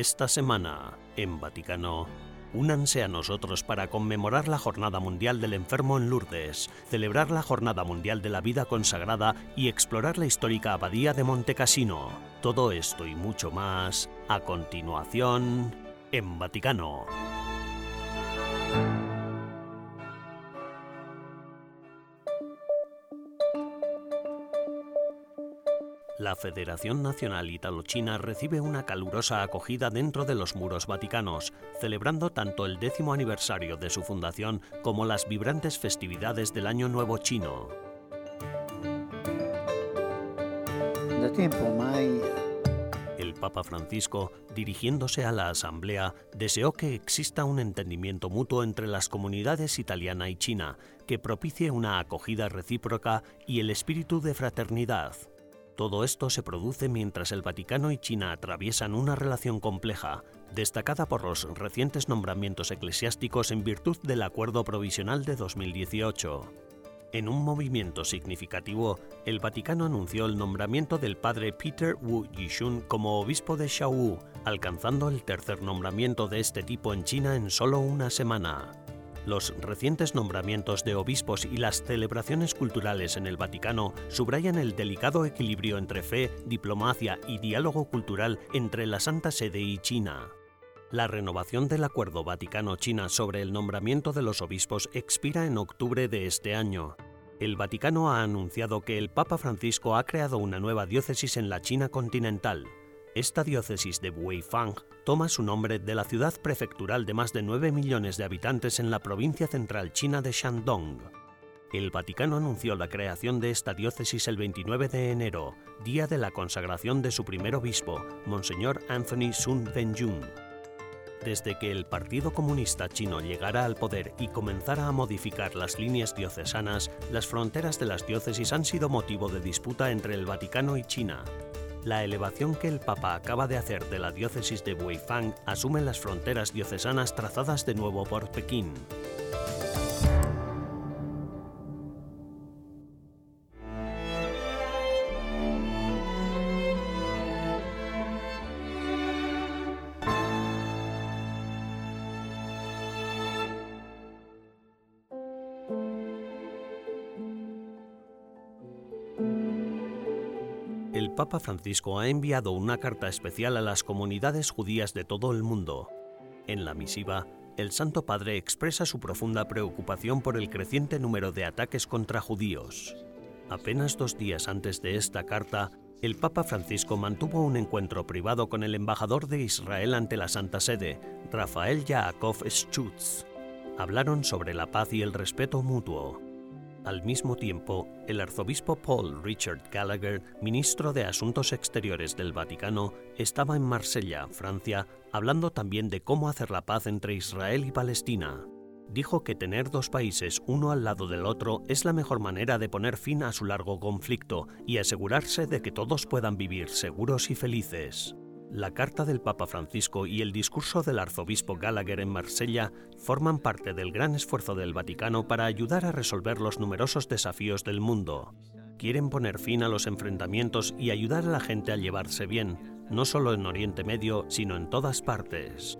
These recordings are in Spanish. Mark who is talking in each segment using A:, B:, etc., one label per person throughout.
A: Esta semana, en Vaticano, únanse a nosotros para conmemorar la Jornada Mundial del Enfermo en Lourdes, celebrar la Jornada Mundial de la Vida Consagrada y explorar la histórica Abadía de Montecassino. Todo esto y mucho más, a continuación, en Vaticano. La Federación Nacional Italo-China recibe una calurosa acogida dentro de los muros vaticanos, celebrando tanto el décimo aniversario de su fundación como las vibrantes festividades del Año Nuevo Chino. El Papa Francisco, dirigiéndose a la Asamblea, deseó que exista un entendimiento mutuo entre las comunidades italiana y china, que propicie una acogida recíproca y el espíritu de fraternidad. Todo esto se produce mientras el Vaticano y China atraviesan una relación compleja, destacada por los recientes nombramientos eclesiásticos en virtud del Acuerdo Provisional de 2018. En un movimiento significativo, el Vaticano anunció el nombramiento del padre Peter Wu Yishun como obispo de Shaowu, alcanzando el tercer nombramiento de este tipo en China en solo una semana. Los recientes nombramientos de obispos y las celebraciones culturales en el Vaticano subrayan el delicado equilibrio entre fe, diplomacia y diálogo cultural entre la Santa Sede y China. La renovación del Acuerdo Vaticano-China sobre el nombramiento de los obispos expira en octubre de este año. El Vaticano ha anunciado que el Papa Francisco ha creado una nueva diócesis en la China continental, esta diócesis de Weifang toma su nombre de la ciudad prefectural de más de 9 millones de habitantes en la provincia central china de Shandong. El Vaticano anunció la creación de esta diócesis el 29 de enero, día de la consagración de su primer obispo, Monseñor Anthony Sun Wenjun. Desde que el Partido Comunista Chino llegara al poder y comenzara a modificar las líneas diocesanas, las fronteras de las diócesis han sido motivo de disputa entre el Vaticano y China, la elevación que el Papa acaba de hacer de la diócesis de Weifang asume las fronteras diocesanas trazadas de nuevo por Pekín. Papa Francisco ha enviado una carta especial a las comunidades judías de todo el mundo. En la misiva, el Santo Padre expresa su profunda preocupación por el creciente número de ataques contra judíos. Apenas dos días antes de esta carta, el Papa Francisco mantuvo un encuentro privado con el embajador de Israel ante la Santa Sede, Rafael Yaakov Schutz. Hablaron sobre la paz y el respeto mutuo. Al mismo tiempo, el arzobispo Paul Richard Gallagher, ministro de Asuntos Exteriores del Vaticano, estaba en Marsella, Francia, hablando también de cómo hacer la paz entre Israel y Palestina. Dijo que tener dos países uno al lado del otro es la mejor manera de poner fin a su largo conflicto y asegurarse de que todos puedan vivir seguros y felices. La carta del Papa Francisco y el discurso del arzobispo Gallagher en Marsella forman parte del gran esfuerzo del Vaticano para ayudar a resolver los numerosos desafíos del mundo. Quieren poner fin a los enfrentamientos y ayudar a la gente a llevarse bien, no solo en Oriente Medio, sino en todas partes.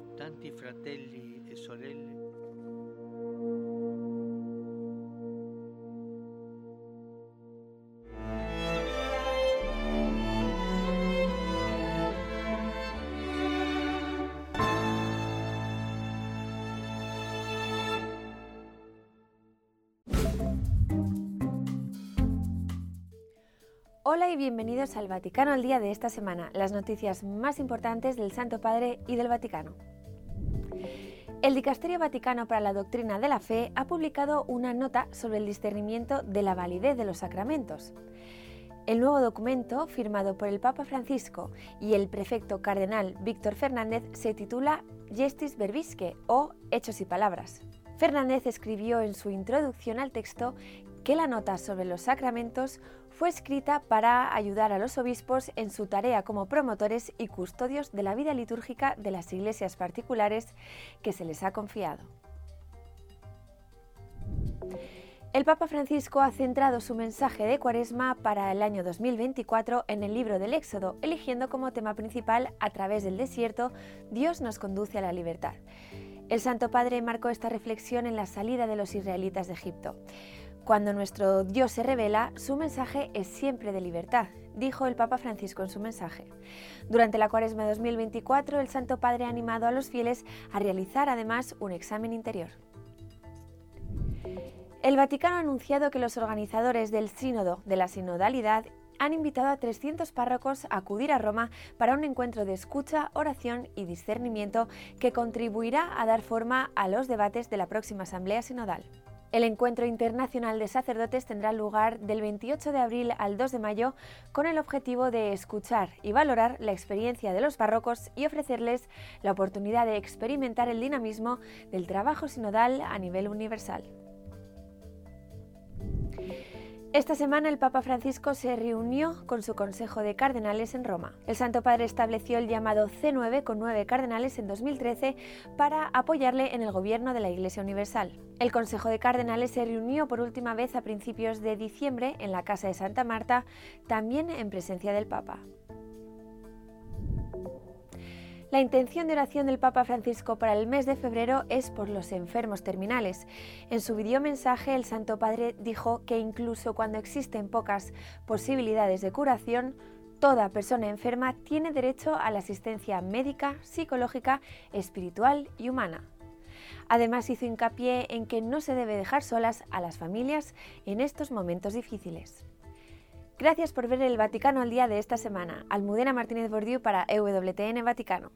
B: Bienvenidos al Vaticano al día de esta semana, las noticias más importantes del Santo Padre y del Vaticano. El Dicasterio Vaticano para la Doctrina de la Fe ha publicado una nota sobre el discernimiento de la validez de los sacramentos. El nuevo documento, firmado por el Papa Francisco y el prefecto cardenal Víctor Fernández, se titula Gestis Verbisque o Hechos y Palabras. Fernández escribió en su introducción al texto que la nota sobre los sacramentos fue escrita para ayudar a los obispos en su tarea como promotores y custodios de la vida litúrgica de las iglesias particulares que se les ha confiado. El Papa Francisco ha centrado su mensaje de Cuaresma para el año 2024 en el libro del Éxodo, eligiendo como tema principal A través del desierto, Dios nos conduce a la libertad. El Santo Padre marcó esta reflexión en la salida de los israelitas de Egipto. Cuando nuestro Dios se revela, su mensaje es siempre de libertad, dijo el Papa Francisco en su mensaje. Durante la Cuaresma 2024, el Santo Padre ha animado a los fieles a realizar además un examen interior. El Vaticano ha anunciado que los organizadores del Sínodo de la Sinodalidad han invitado a 300 párrocos a acudir a Roma para un encuentro de escucha, oración y discernimiento que contribuirá a dar forma a los debates de la próxima Asamblea Sinodal. El encuentro internacional de sacerdotes tendrá lugar del 28 de abril al 2 de mayo con el objetivo de escuchar y valorar la experiencia de los párrocos y ofrecerles la oportunidad de experimentar el dinamismo del trabajo sinodal a nivel universal. Esta semana el Papa Francisco se reunió con su Consejo de Cardenales en Roma. El Santo Padre estableció el llamado C9 con nueve cardenales en 2013 para apoyarle en el gobierno de la Iglesia Universal. El Consejo de Cardenales se reunió por última vez a principios de diciembre en la Casa de Santa Marta, también en presencia del Papa. La intención de oración del Papa Francisco para el mes de febrero es por los enfermos terminales. En su mensaje, el Santo Padre dijo que incluso cuando existen pocas posibilidades de curación, toda persona enferma tiene derecho a la asistencia médica, psicológica, espiritual y humana. Además hizo hincapié en que no se debe dejar solas a las familias en estos momentos difíciles. Gracias por ver el Vaticano al día de esta semana. Almudena Martínez Bordiú para EWTN Vaticano.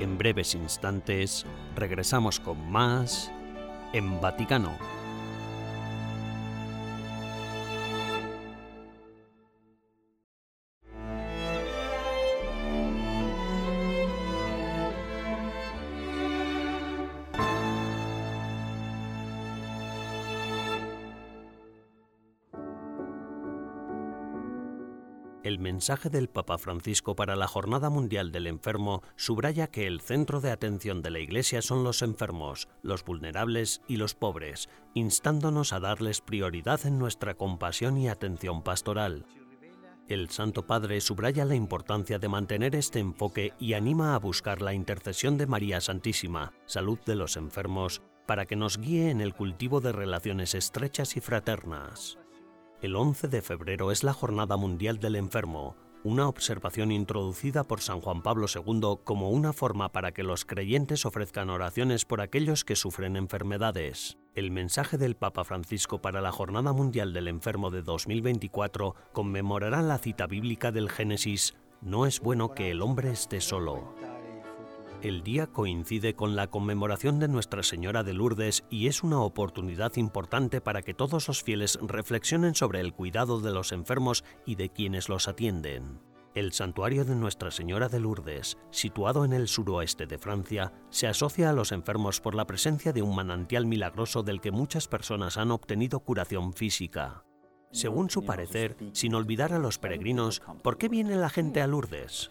A: En breves instantes regresamos con más en Vaticano. El mensaje del Papa Francisco para la Jornada Mundial del Enfermo subraya que el centro de atención de la Iglesia son los enfermos, los vulnerables y los pobres, instándonos a darles prioridad en nuestra compasión y atención pastoral. El Santo Padre subraya la importancia de mantener este enfoque y anima a buscar la intercesión de María Santísima, salud de los enfermos, para que nos guíe en el cultivo de relaciones estrechas y fraternas. El 11 de febrero es la Jornada Mundial del Enfermo, una observación introducida por San Juan Pablo II como una forma para que los creyentes ofrezcan oraciones por aquellos que sufren enfermedades. El mensaje del Papa Francisco para la Jornada Mundial del Enfermo de 2024 conmemorará la cita bíblica del Génesis, No es bueno que el hombre esté solo. El día coincide con la conmemoración de Nuestra Señora de Lourdes y es una oportunidad importante para que todos los fieles reflexionen sobre el cuidado de los enfermos y de quienes los atienden. El santuario de Nuestra Señora de Lourdes, situado en el suroeste de Francia, se asocia a los enfermos por la presencia de un manantial milagroso del que muchas personas han obtenido curación física. Según su parecer, sin olvidar a los peregrinos, ¿por qué viene la gente a Lourdes?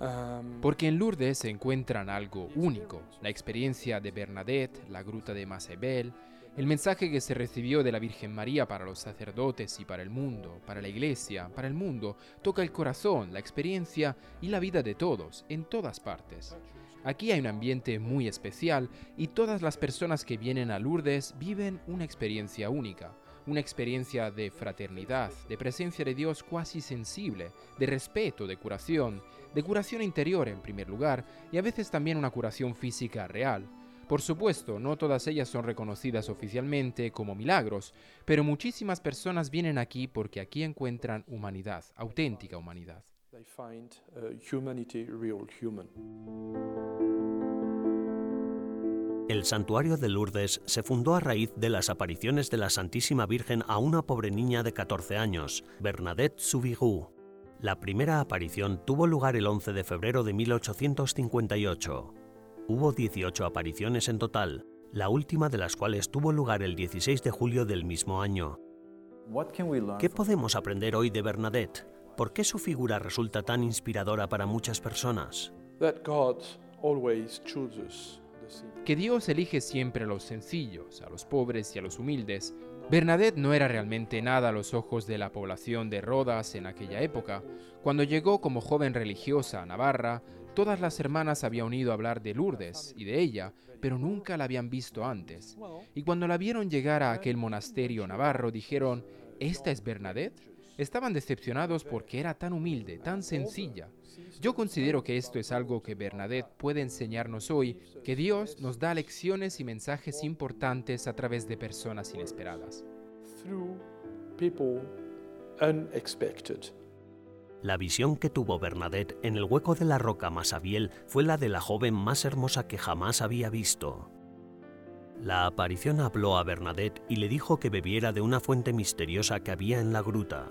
C: Um, Porque en Lourdes se encuentran algo único, la experiencia de Bernadette, la gruta de Masebel, el mensaje que se recibió de la Virgen María para los sacerdotes y para el mundo, para la iglesia, para el mundo, toca el corazón, la experiencia y la vida de todos, en todas partes. Aquí hay un ambiente muy especial y todas las personas que vienen a Lourdes viven una experiencia única una experiencia de fraternidad, de presencia de Dios cuasi sensible, de respeto, de curación, de curación interior en primer lugar y a veces también una curación física real. Por supuesto, no todas ellas son reconocidas oficialmente como milagros, pero muchísimas personas vienen aquí porque aquí encuentran humanidad, auténtica humanidad.
A: El santuario de Lourdes se fundó a raíz de las apariciones de la Santísima Virgen a una pobre niña de 14 años, Bernadette Soubirous. La primera aparición tuvo lugar el 11 de febrero de 1858. Hubo 18 apariciones en total, la última de las cuales tuvo lugar el 16 de julio del mismo año. ¿Qué podemos aprender hoy de Bernadette? ¿Por qué su figura resulta tan inspiradora para muchas personas?
C: Que Dios elige siempre a los sencillos, a los pobres y a los humildes. Bernadette no era realmente nada a los ojos de la población de Rodas en aquella época. Cuando llegó como joven religiosa a Navarra, todas las hermanas habían oído hablar de Lourdes y de ella, pero nunca la habían visto antes. Y cuando la vieron llegar a aquel monasterio navarro, dijeron, ¿esta es Bernadette? Estaban decepcionados porque era tan humilde, tan sencilla. Yo considero que esto es algo que Bernadette puede enseñarnos hoy, que Dios nos da lecciones y mensajes importantes a través de personas inesperadas.
A: La visión que tuvo Bernadette en el hueco de la roca Masabiel fue la de la joven más hermosa que jamás había visto. La aparición habló a Bernadette y le dijo que bebiera de una fuente misteriosa que había en la gruta.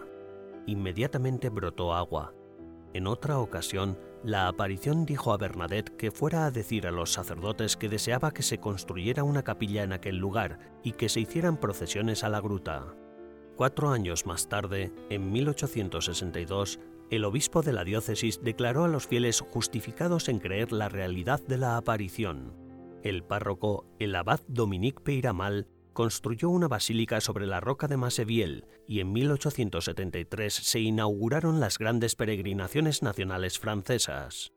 A: Inmediatamente brotó agua. En otra ocasión, la aparición dijo a Bernadette que fuera a decir a los sacerdotes que deseaba que se construyera una capilla en aquel lugar y que se hicieran procesiones a la gruta. Cuatro años más tarde, en 1862, el obispo de la diócesis declaró a los fieles justificados en creer la realidad de la aparición. El párroco, el abad Dominique Peiramal, construyó una basílica sobre la roca de Maseviel y en 1873 se inauguraron las grandes peregrinaciones nacionales francesas.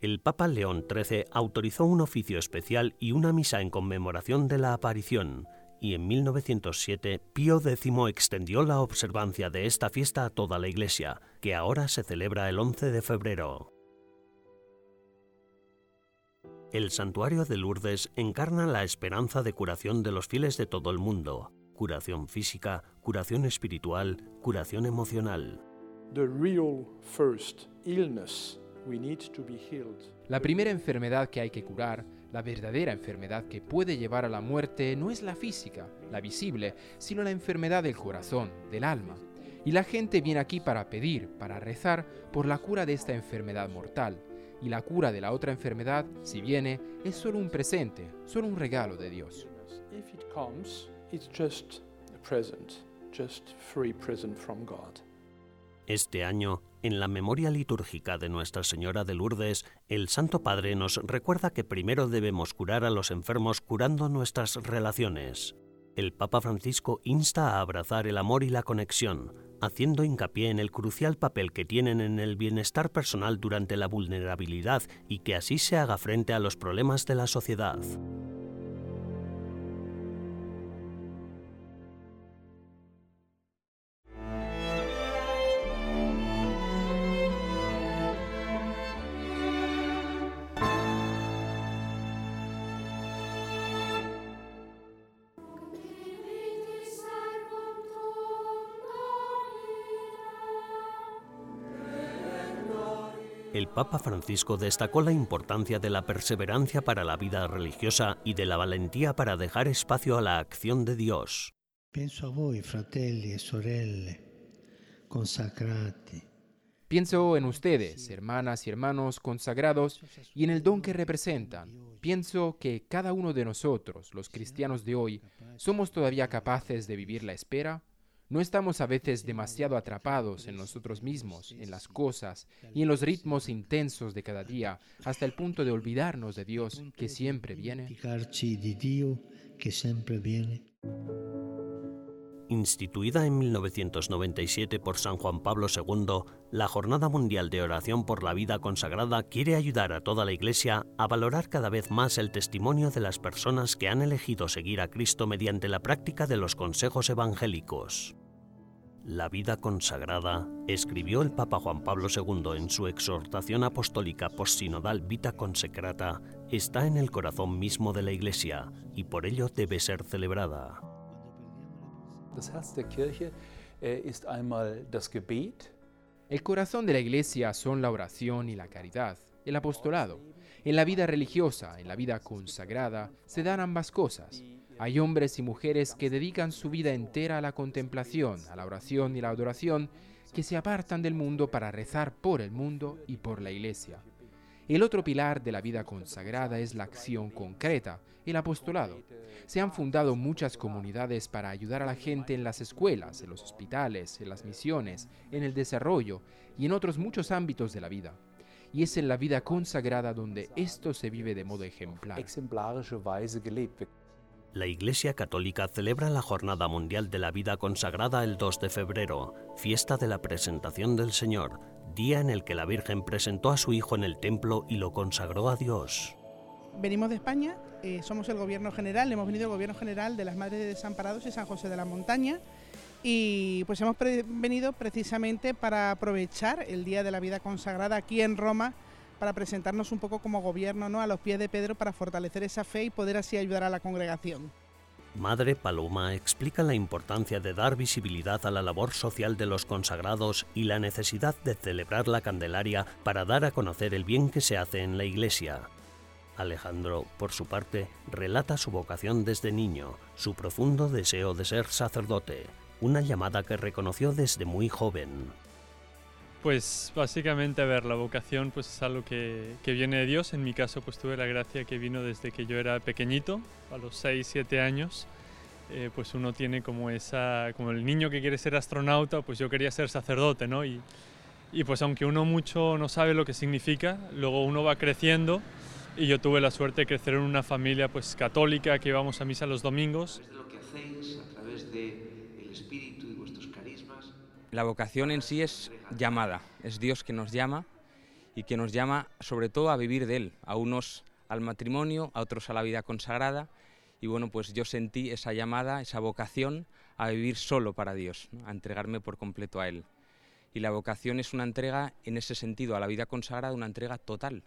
A: El Papa León XIII autorizó un oficio especial y una misa en conmemoración de la aparición, y en 1907 Pío X extendió la observancia de esta fiesta a toda la Iglesia, que ahora se celebra el 11 de febrero. El santuario de Lourdes encarna la esperanza de curación de los fieles de todo el mundo, curación física, curación espiritual, curación emocional.
C: La primera enfermedad que hay que curar, la verdadera enfermedad que puede llevar a la muerte, no es la física, la visible, sino la enfermedad del corazón, del alma. Y la gente viene aquí para pedir, para rezar por la cura de esta enfermedad mortal y la cura de la otra enfermedad, si viene, es solo un presente, solo un regalo de Dios.
A: Este año, en la memoria litúrgica de Nuestra Señora de Lourdes, el Santo Padre nos recuerda que primero debemos curar a los enfermos curando nuestras relaciones. El Papa Francisco insta a abrazar el amor y la conexión, haciendo hincapié en el crucial papel que tienen en el bienestar personal durante la vulnerabilidad y que así se haga frente a los problemas de la sociedad. El Papa Francisco destacó la importancia de la perseverancia para la vida religiosa y de la valentía para dejar espacio a la acción de Dios.
D: Pienso a voi, fratelli e sorelle, consacrati.
C: Pienso en ustedes, hermanas y hermanos consagrados, y en el don que representan. Pienso que cada uno de nosotros, los cristianos de hoy, somos todavía capaces de vivir la espera, ¿No estamos a veces demasiado atrapados en nosotros mismos, en las cosas y en los ritmos intensos de cada día, hasta el punto de olvidarnos de Dios que siempre viene?
A: Instituida en 1997 por San Juan Pablo II, la Jornada Mundial de Oración por la Vida Consagrada quiere ayudar a toda la Iglesia a valorar cada vez más el testimonio de las personas que han elegido seguir a Cristo mediante la práctica de los consejos evangélicos. La vida consagrada, escribió el Papa Juan Pablo II en su exhortación apostólica postsinodal Vita Consecrata, está en el corazón mismo de la Iglesia y por ello debe ser celebrada.
C: Äh, el corazón de la Iglesia son la oración y la caridad, el apostolado. En la vida religiosa, en la vida consagrada, se dan ambas cosas. Hay hombres y mujeres que dedican su vida entera a la contemplación, a la oración y la adoración, que se apartan del mundo para rezar por el mundo y por la iglesia. El otro pilar de la vida consagrada es la acción concreta, el apostolado. Se han fundado muchas comunidades para ayudar a la gente en las escuelas, en los hospitales, en las misiones, en el desarrollo y en otros muchos ámbitos de la vida. Y es en la vida consagrada donde esto se vive de modo ejemplar.
A: La Iglesia Católica celebra la Jornada Mundial de la Vida Consagrada el 2 de febrero, fiesta de la presentación del Señor, día en el que la Virgen presentó a su Hijo en el templo y lo consagró a Dios.
E: Venimos de España, eh, somos el Gobierno General, hemos venido el Gobierno General de las Madres de Desamparados y San José de la Montaña y pues hemos venido precisamente para aprovechar el Día de la Vida Consagrada aquí en Roma para presentarnos un poco como gobierno ¿no? a los pies de Pedro para fortalecer esa fe y poder así ayudar a la congregación.
A: Madre Paloma explica la importancia de dar visibilidad a la labor social de los consagrados y la necesidad de celebrar la Candelaria para dar a conocer el bien que se hace en la Iglesia. Alejandro, por su parte, relata su vocación desde niño, su profundo deseo de ser sacerdote, una llamada que reconoció desde muy joven.
F: Pues básicamente, a ver, la vocación pues es algo que, viene de Dios. En mi caso, pues tuve la gracia que vino desde que yo era pequeñito, a los 6, 7 años. Eh, pues uno tiene como esa, como el niño que quiere ser astronauta, pues yo quería ser sacerdote, ¿no? Y, pues aunque uno mucho no sabe lo que significa, luego uno va creciendo y yo tuve la suerte de crecer en una familia pues católica que íbamos a misa los domingos.
G: lo que hacéis, a través del
H: La vocación en sí es llamada, es Dios que nos llama y que nos llama sobre todo a vivir de Él, a unos al matrimonio, a otros a la vida consagrada y bueno, pues yo sentí esa llamada, esa vocación a vivir solo para Dios, a entregarme por completo a Él. Y la vocación es una entrega en ese sentido, a la vida consagrada, una entrega total.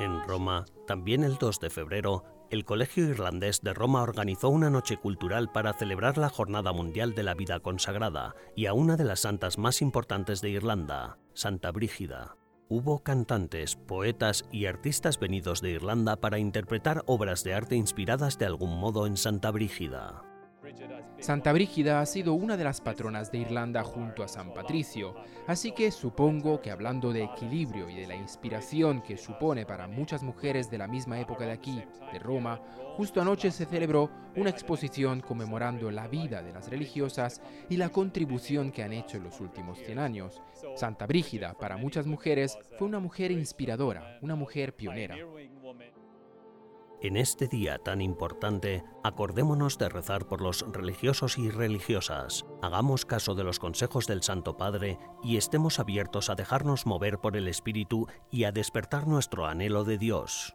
A: En Roma, también el 2 de febrero, el Colegio Irlandés de Roma organizó una noche cultural para celebrar la Jornada Mundial de la Vida Consagrada y a una de las santas más importantes de Irlanda, Santa Brígida. Hubo cantantes, poetas y artistas venidos de Irlanda para interpretar obras de arte inspiradas de algún modo en Santa Brígida.
C: Santa Brígida ha sido una de las patronas de Irlanda junto a San Patricio, así que supongo que hablando de equilibrio y de la inspiración que supone para muchas mujeres de la misma época de aquí, de Roma, justo anoche se celebró una exposición conmemorando la vida de las religiosas y la contribución que han hecho en los últimos 100 años. Santa Brígida, para muchas mujeres, fue una mujer inspiradora, una mujer pionera.
A: En este día tan importante, acordémonos de rezar por los religiosos y religiosas, hagamos caso de los consejos del Santo Padre y estemos abiertos a dejarnos mover por el Espíritu y a despertar nuestro anhelo de Dios.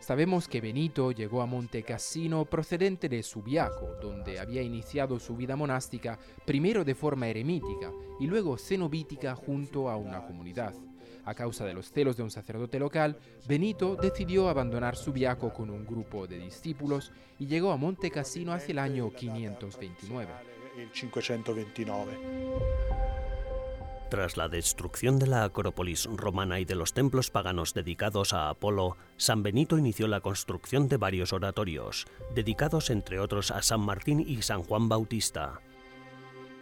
C: Sabemos que Benito llegó a Monte Cassino procedente de Subiaco, donde había iniciado su vida monástica primero de forma eremítica y luego cenobítica junto a una comunidad. A causa de los celos de un sacerdote local, Benito decidió abandonar Subiaco con un grupo de discípulos y llegó a Monte Cassino hacia el año 529.
A: Tras la destrucción de la Acrópolis romana y de los templos paganos dedicados a Apolo, San Benito inició la construcción de varios oratorios, dedicados entre otros a San Martín y San Juan Bautista.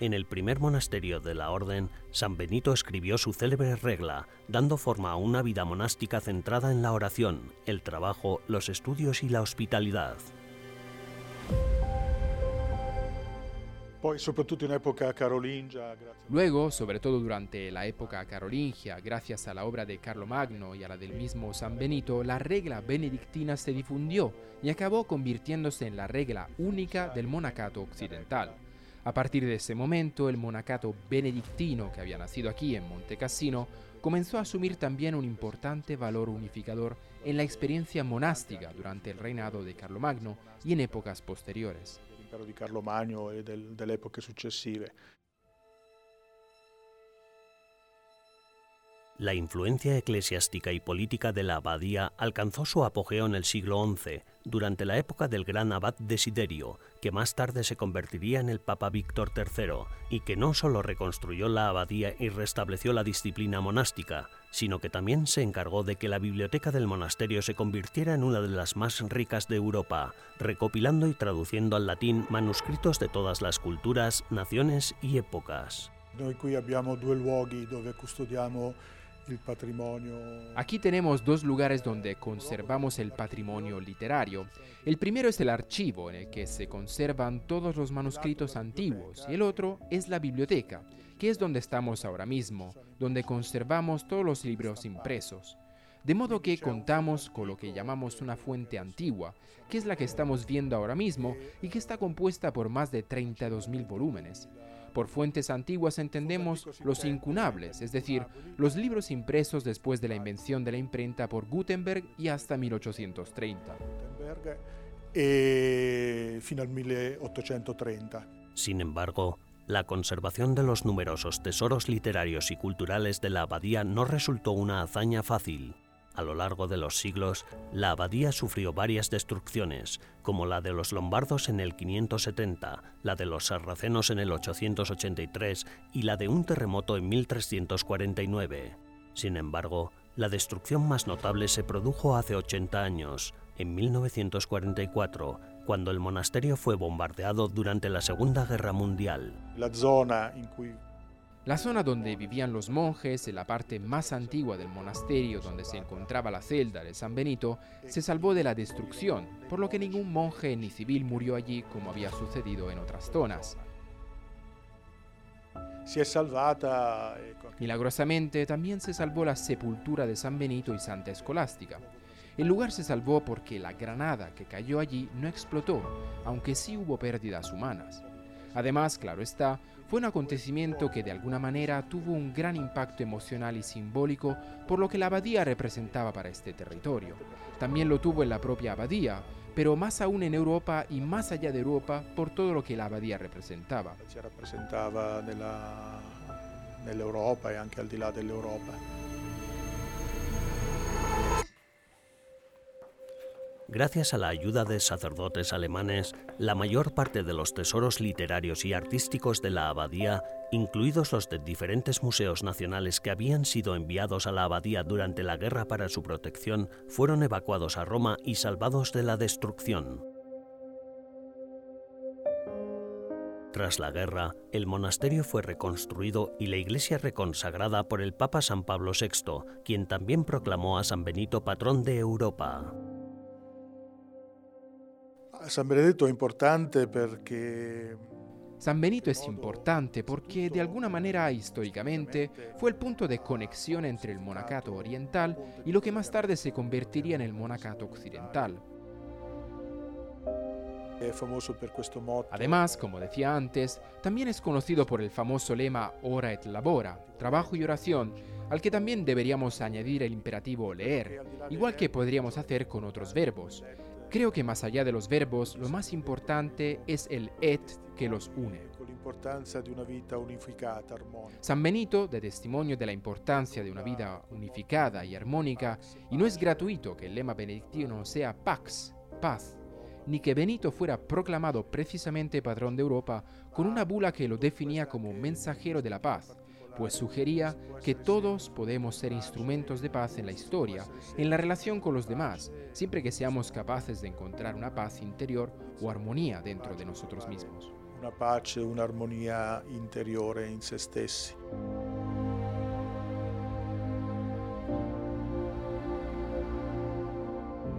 A: En el primer monasterio de la orden, San Benito escribió su célebre regla, dando forma a una vida monástica centrada en la oración, el trabajo, los estudios y la hospitalidad.
C: Luego, sobre todo durante la época carolingia, gracias a la obra de Carlomagno y a la del mismo San Benito, la regla benedictina se difundió y acabó convirtiéndose en la regla única del monacato occidental. A partir de ese momento, el monacato benedictino que había nacido aquí en Monte Cassino comenzó a asumir también un importante valor unificador en la experiencia monástica durante el reinado de Carlomagno y en épocas posteriores.
I: Di Carlo Magno e del, delle epoche successive.
A: La influencia eclesiástica y política de la abadía alcanzó su apogeo en el siglo XI, durante la época del gran abad Desiderio, que más tarde se convertiría en el Papa Víctor III, y que no solo reconstruyó la abadía y restableció la disciplina monástica, sino que también se encargó de que la biblioteca del monasterio se convirtiera en una de las más ricas de Europa, recopilando y traduciendo al latín manuscritos de todas las culturas, naciones y épocas.
C: Aquí tenemos dos lugares donde conservamos el patrimonio literario. El primero es el archivo, en el que se conservan todos los manuscritos antiguos, y el otro es la biblioteca, que es donde estamos ahora mismo, donde conservamos todos los libros impresos. De modo que contamos con lo que llamamos una fuente antigua, que es la que estamos viendo ahora mismo y que está compuesta por más de 32.000 volúmenes. Por fuentes antiguas entendemos los incunables, es decir, los libros impresos después de la invención de la imprenta por Gutenberg y hasta 1830.
I: E fino al 1830.
A: Sin embargo, la conservación de los numerosos tesoros literarios y culturales de la abadía no resultó una hazaña fácil. A lo largo de los siglos, la abadía sufrió varias destrucciones, como la de los lombardos en el 570, la de los sarracenos en el 883 y la de un terremoto en 1349. Sin embargo, la destrucción más notable se produjo hace 80 años, en 1944, cuando el monasterio fue bombardeado durante la Segunda Guerra Mundial.
I: La zona en
C: la zona donde vivían los monjes, en la parte más antigua del monasterio donde se encontraba la celda de San Benito, se salvó de la destrucción, por lo que ningún monje ni civil murió allí como había sucedido en otras zonas.
I: Si es salvata.
C: Eh, Milagrosamente también se salvó la sepultura de San Benito y Santa Escolástica. El lugar se salvó porque la granada que cayó allí no explotó, aunque sí hubo pérdidas humanas. Además, claro está, fue un acontecimiento que de alguna manera tuvo un gran impacto emocional y simbólico por lo que la abadía representaba para este territorio. También lo tuvo en la propia abadía, pero más aún en Europa y más allá de Europa por todo lo que la abadía representaba.
I: Se representaba en Europa y al di là Europa.
A: Gracias a la ayuda de sacerdotes alemanes, la mayor parte de los tesoros literarios y artísticos de la abadía, incluidos los de diferentes museos nacionales que habían sido enviados a la abadía durante la guerra para su protección, fueron evacuados a Roma y salvados de la destrucción. Tras la guerra, el monasterio fue reconstruido y la iglesia reconsagrada por el Papa San Pablo VI, quien también proclamó a San Benito patrón de Europa.
I: San Benedetto es importante porque
C: San Benito es importante porque de alguna manera históricamente fue el punto de conexión entre el monacato oriental y lo que más tarde se convertiría en el monacato occidental. Además, como decía antes, también es conocido por el famoso lema ora et labora, trabajo y oración, al que también deberíamos añadir el imperativo leer, igual que podríamos hacer con otros verbos. Creo que más allá de los verbos, lo más importante es el et que los une. San Benito da testimonio de la importancia de una vida unificada y armónica, y no es gratuito que el lema benedictino sea Pax, paz, ni que Benito fuera proclamado precisamente patrón de Europa con una bula que lo definía como mensajero de la paz, pues sugería que todos podemos ser instrumentos de paz en la historia, en la relación con los demás, siempre que seamos capaces de encontrar una paz interior o armonía dentro de nosotros mismos.
I: Una pace, una armonía interior en se stessi.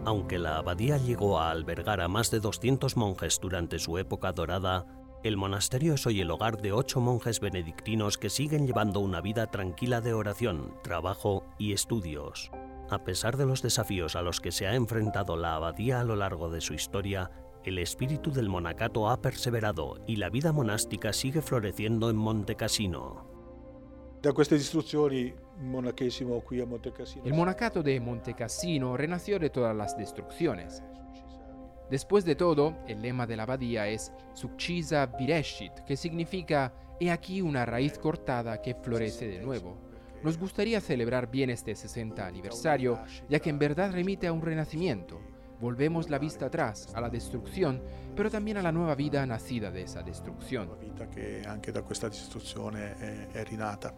A: Aunque la abadía llegó a albergar a más de 200 monjes durante su época dorada, El monasterio es hoy el hogar de ocho monjes benedictinos que siguen llevando una vida tranquila de oración, trabajo y estudios. A pesar de los desafíos a los que se ha enfrentado la abadía a lo largo de su historia, el espíritu del monacato ha perseverado y la vida monástica sigue floreciendo en Monte Cassino.
C: El monacato de Monte Cassino renació de todas las destrucciones. Después de todo, el lema de la abadía es Succisa Vireshit, que significa He aquí una raíz cortada que florece de nuevo. Nos gustaría celebrar bien este 60 aniversario, ya que en verdad remite a un renacimiento. Volvemos la vista atrás, a la destrucción, pero también a la nueva vida nacida de esa destrucción.
I: Vita che anche da questa distruzione è, è rinata.